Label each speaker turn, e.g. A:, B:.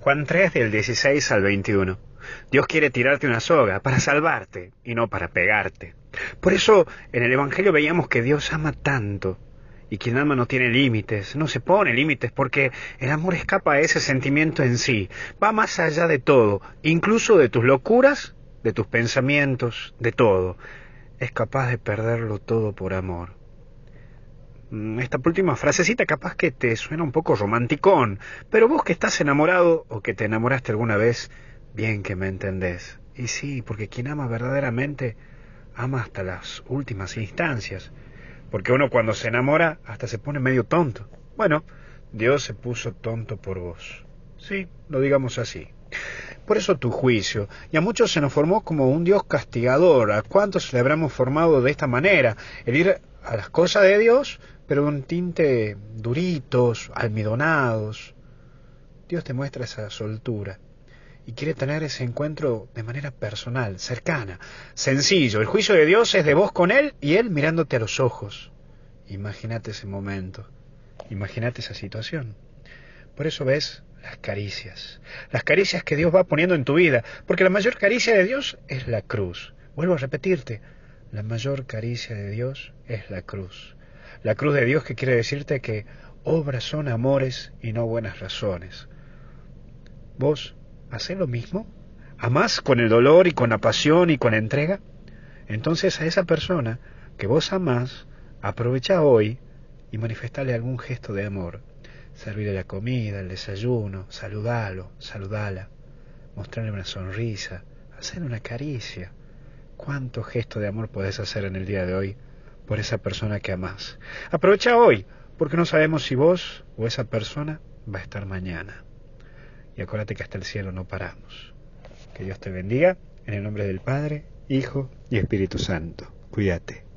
A: Juan 3 del 16 al 21. Dios quiere tirarte una soga para salvarte y no para pegarte. Por eso en el Evangelio veíamos que Dios ama tanto y quien ama no tiene límites, no se pone límites porque el amor escapa a ese sentimiento en sí, va más allá de todo, incluso de tus locuras, de tus pensamientos, de todo. Es capaz de perderlo todo por amor. Mm, esta última frasecita capaz que te suena un poco romanticón, pero vos que estás enamorado o que te enamoraste alguna vez, bien que me entendés. Y sí, porque quien ama verdaderamente ama hasta las últimas instancias. Porque uno cuando se enamora hasta se pone medio tonto. Bueno, Dios se puso tonto por vos. Sí, lo digamos así. Por eso tu juicio. Y a muchos se nos formó como un Dios castigador. ¿A cuántos le habremos formado de esta manera? El ir a las cosas de Dios, pero un tinte duritos, almidonados. Dios te muestra esa soltura y quiere tener ese encuentro de manera personal, cercana, sencillo. El juicio de Dios es de vos con Él y Él mirándote a los ojos. Imagínate ese momento, imagínate esa situación. Por eso ves las caricias, las caricias que Dios va poniendo en tu vida, porque la mayor caricia de Dios es la cruz. Vuelvo a repetirte, la mayor caricia de Dios es la cruz. La cruz de Dios que quiere decirte que obras son amores y no buenas razones. Vos ¿Hace lo mismo? ¿Amás con el dolor y con la pasión y con la entrega? Entonces a esa persona que vos amás, aprovecha hoy y manifestale algún gesto de amor. Servirle la comida, el desayuno, saludalo, saludala, mostrarle una sonrisa, hacerle una caricia. ¿Cuánto gesto de amor podés hacer en el día de hoy por esa persona que amás? Aprovecha hoy, porque no sabemos si vos o esa persona va a estar mañana y acuérdate que hasta el cielo no paramos. Que Dios te bendiga en el nombre del Padre, Hijo y Espíritu Santo. Cuídate.